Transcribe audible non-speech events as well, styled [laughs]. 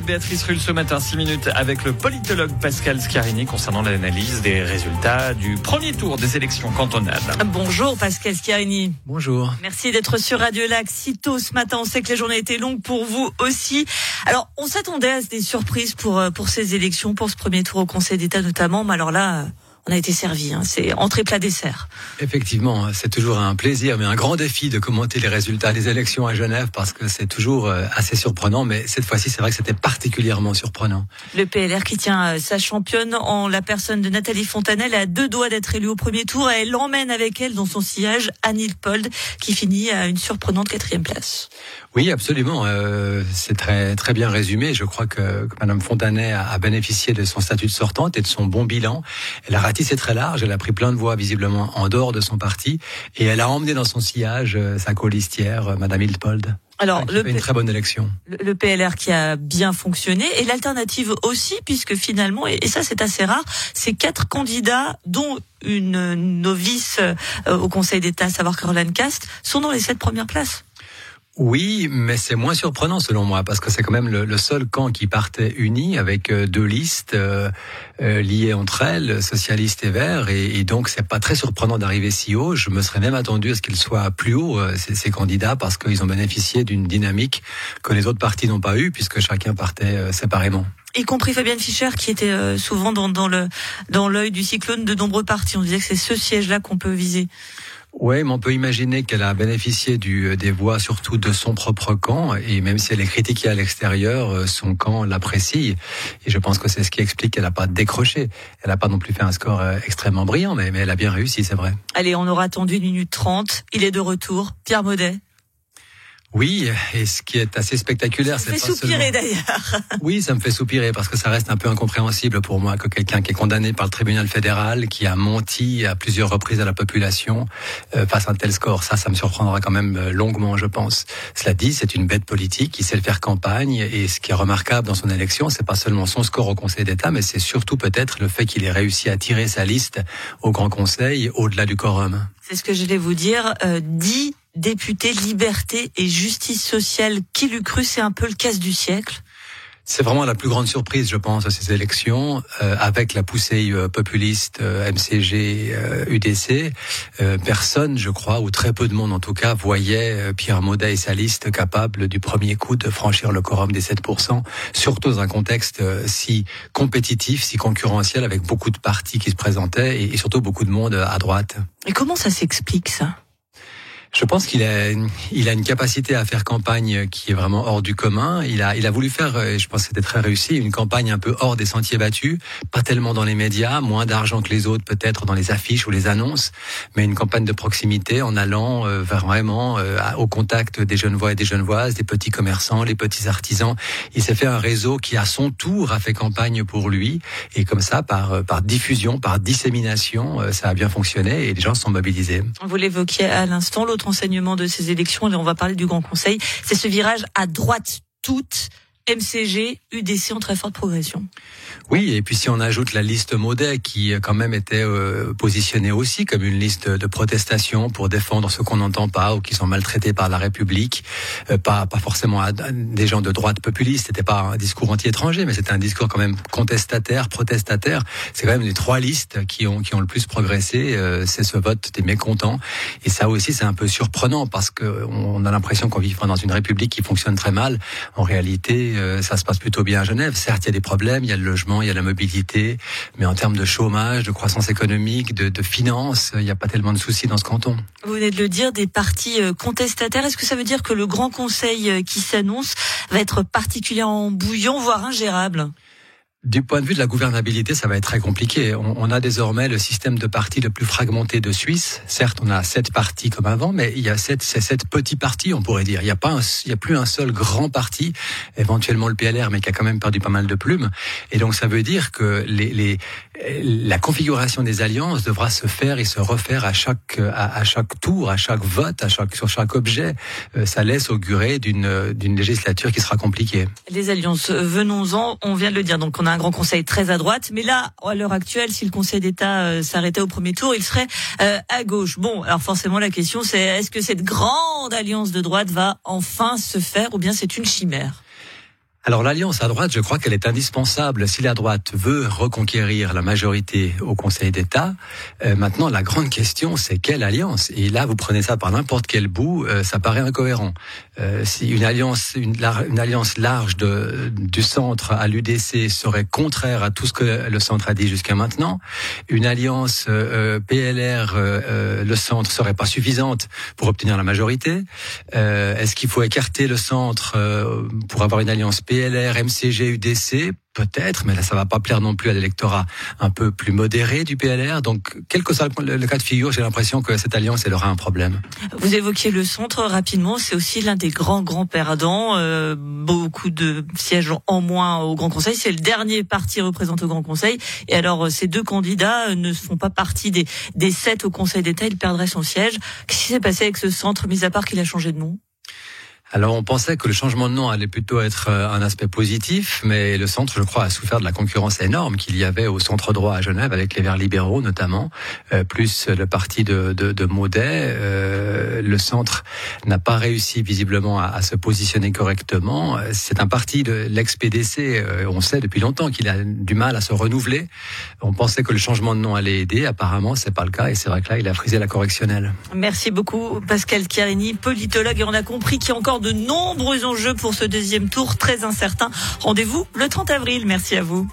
de Béatrice Rulle ce matin, 6 minutes, avec le politologue Pascal Scarini concernant l'analyse des résultats du premier tour des élections cantonales. Bonjour Pascal Scarini. Bonjour. Merci d'être sur Radio Lac si tôt ce matin. On sait que les journées étaient longues pour vous aussi. Alors, on s'attendait à des surprises pour, euh, pour ces élections, pour ce premier tour au Conseil d'État notamment. Mais alors là, on a été servi. Hein. C'est entrée plat dessert. Effectivement, c'est toujours un plaisir, mais un grand défi de commenter les résultats des élections à Genève parce que c'est toujours euh, assez surprenant. Mais cette fois-ci, c'est vrai que c'était particulièrement surprenant. Le PLR qui tient euh, sa championne en la personne de Nathalie Fontanelle a deux doigts d'être élue au premier tour. Elle emmène avec elle dans son sillage Annie Pold qui finit à une surprenante quatrième place. Oui, absolument. Euh, c'est très très bien résumé. Je crois que, que Madame Fontanet a, bénéficié de son statut de sortante et de son bon bilan. Elle a ratissé très large. Elle a pris plein de voix visiblement en dehors de son parti et elle a emmené dans son sillage euh, sa colistière, euh, Madame Hildepold. Alors, le une très bonne élection. Le, PLR qui a bien fonctionné et l'alternative aussi, puisque finalement, et, ça c'est assez rare, ces quatre candidats, dont une novice euh, au Conseil d'État, à savoir Caroline Cast, sont dans les sept premières places. Oui, mais c'est moins surprenant selon moi parce que c'est quand même le, seul camp qui partait uni avec euh, deux listes euh, euh, liées entre elles, socialistes et verts, et, donc c'est pas très surprenant d'arriver si haut. Je me serais même attendu à ce qu'ils soient plus hauts euh, ces, candidats parce qu'ils ont bénéficié d'une dynamique que les autres partis n'ont pas eu puisque chacun partait séparément y compris Fabienne Fischer qui était souvent dans, dans l'œil du cyclone de nombreux partis. On disait que c'est ce siège-là qu'on peut viser. Oui, mais on peut imaginer qu'elle a bénéficié du, des voix surtout de son propre camp, et même si elle est critiquée à l'extérieur, son camp l'apprécie. Et je pense que c'est ce qui explique qu'elle n'a pas décroché. Elle n'a pas non plus fait un score extrêmement brillant, mais, mais elle a bien réussi, c'est vrai. Allez, on aura attendu une minute trente. Il est de retour. Pierre Maudet. Oui, et ce qui est assez spectaculaire, c'est pas soupirer seulement... d'ailleurs. [laughs] Oui, ça me fait soupirer parce que ça reste un peu incompréhensible pour moi que quelqu'un qui est condamné par le tribunal fédéral, qui a menti à plusieurs reprises à la population, euh, fasse un tel score. Ça, ça me surprendra quand même euh, longuement, je pense. Cela dit, c'est une bête politique qui sait le faire campagne et ce qui est remarquable dans son élection, c'est pas seulement son score au Conseil d'État, mais c'est surtout peut-être le fait qu'il ait réussi à tirer sa liste au Grand Conseil au-delà du quorum. C'est ce que je vais vous dire. Euh, 10 député liberté et justice sociale. Qui l'eût cru C'est un peu le casse du siècle. C'est vraiment la plus grande surprise, je pense, à ces élections, euh, avec la poussée euh, populiste euh, MCG, UDC. personne, je crois, ou très peu de monde en tout cas, voyait Pierre Maudet et sa liste capable du premier coup de franchir le quorum des 7%, surtout dans un contexte si compétitif, si concurrentiel, avec beaucoup de partis qui se présentaient et, et surtout beaucoup de monde à droite. Et comment ça s'explique ça? Je pense qu'il a, il a une capacité à faire campagne qui est vraiment hors du commun. Il a, il a voulu faire, je pense que c'était très réussi, une campagne un peu hors des sentiers battus, pas tellement dans les médias, moins d'argent que les autres peut-être dans les affiches ou les annonces, mais une campagne de proximité en allant euh, vraiment euh, au contact des jeunes voix et des jeunes voises, des petits commerçants, les petits artisans. Il s'est fait un réseau qui à son tour a fait campagne pour lui et comme ça, par, euh, par diffusion, par dissémination, ça a bien fonctionné et les gens se sont mobilisés. Vous l'évoquiez à l'instant, enseignement de ces élections, et on va parler du Grand Conseil, c'est ce virage à droite toute MCG, UDC en très forte progression. Oui, et puis si on ajoute la liste Maudet, qui quand même était euh, positionnée aussi comme une liste de protestation pour défendre ceux qu'on n'entend pas ou qui sont maltraités par la République, euh, pas, pas forcément des gens de droite populiste, c'était pas un discours anti-étranger, mais c'était un discours quand même contestataire, protestataire. C'est quand même les trois listes qui ont, qui ont le plus progressé, euh, c'est ce vote des mécontents. Et ça aussi, c'est un peu surprenant parce que on a l'impression qu'on vit dans une République qui fonctionne très mal. En réalité, euh, ça se passe plutôt bien à Genève. Certes, il y a des problèmes, il y a le logement, il y a la mobilité, mais en termes de chômage, de croissance économique, de, de finances, il n'y a pas tellement de soucis dans ce canton. Vous venez de le dire, des partis euh, contestataires. Est-ce que ça veut dire que le Grand Conseil euh, qui s'annonce va être particulièrement bouillant, voire ingérable? Du point de vue de la gouvernabilité, ça va être très compliqué. On, on, a désormais le système de partis le plus fragmenté de Suisse. Certes, on a sept partis comme avant, mais il y a sept, sept petits partis, on pourrait dire. Il n'y a a plus un seul grand parti, éventuellement le PLR, mais qui a quand même perdu pas mal de plumes. Et donc, ça veut dire que les, les, la configuration des alliances devra se faire et se refaire à chaque, à, chaque tour, à chaque vote, à chaque, sur chaque objet. Euh, ça laisse augurer d'une, d'une législature qui sera compliquée. Les alliances, venons-en. On vient de le dire. Un grand conseil très à droite, mais là, à l'heure actuelle, si le Conseil d'État euh, s'arrêtait au premier tour, il serait euh, à gauche. Bon, alors forcément, la question, c'est est-ce que cette grande alliance de droite va enfin se faire, ou bien c'est une chimère? Alors l'alliance à droite, je crois qu'elle est indispensable si la droite veut reconquérir la majorité au Conseil d'État. Euh, maintenant, la grande question, c'est quelle alliance? Et là, vous prenez ça par n'importe quel bout, euh, ça paraît incohérent. Euh, si une alliance, une, une alliance large de, du centre à l'UDC serait contraire à tout ce que le centre a dit jusqu'à maintenant, une alliance PLR, le centre serait pas suffisante pour obtenir la majorité. Est-ce qu'il faut écarter le centre pour avoir une alliance PLR, MCG, UDC, peut-être, mais là ça va pas plaire non plus à l'électorat un peu plus modéré du PLR. Donc, quel que soit le, cas de figure, j'ai l'impression que cette alliance, elle aura un problème. Vous évoquiez le centre rapidement, c'est aussi l'un des grands grands perdants. Euh, beaucoup de sièges en moins au Grand Conseil. C'est le dernier parti représenté au Grand Conseil. Et alors, ces deux candidats ne font pas partie des, des sept au Conseil d'État. Il perdrait son siège. Qu'est-ce qui s'est passé avec ce centre, mis à part qu'il a changé de nom? Alors on pensait que le changement de nom allait plutôt être euh, un aspect positif, mais le centre, je crois, a souffert de la concurrence énorme qu'il y avait au centre droit à Genève avec les Verts libéraux notamment, euh, plus le parti de, de, de Maudet. Euh, le centre n'a pas réussi visiblement à, à, se positionner correctement. C'est un parti de l'ex-PDC, on sait depuis longtemps qu'il a du mal à se renouveler. On pensait que le changement de nom allait aider, apparemment c'est pas le cas, et c'est vrai que là il a frisé la correctionnelle. Merci beaucoup Pascal Chiarini, politologue, et on a compris qu'il y a de nombreux enjeux pour ce deuxième tour très incertain. Rendez-vous le 30 avril. Merci à vous.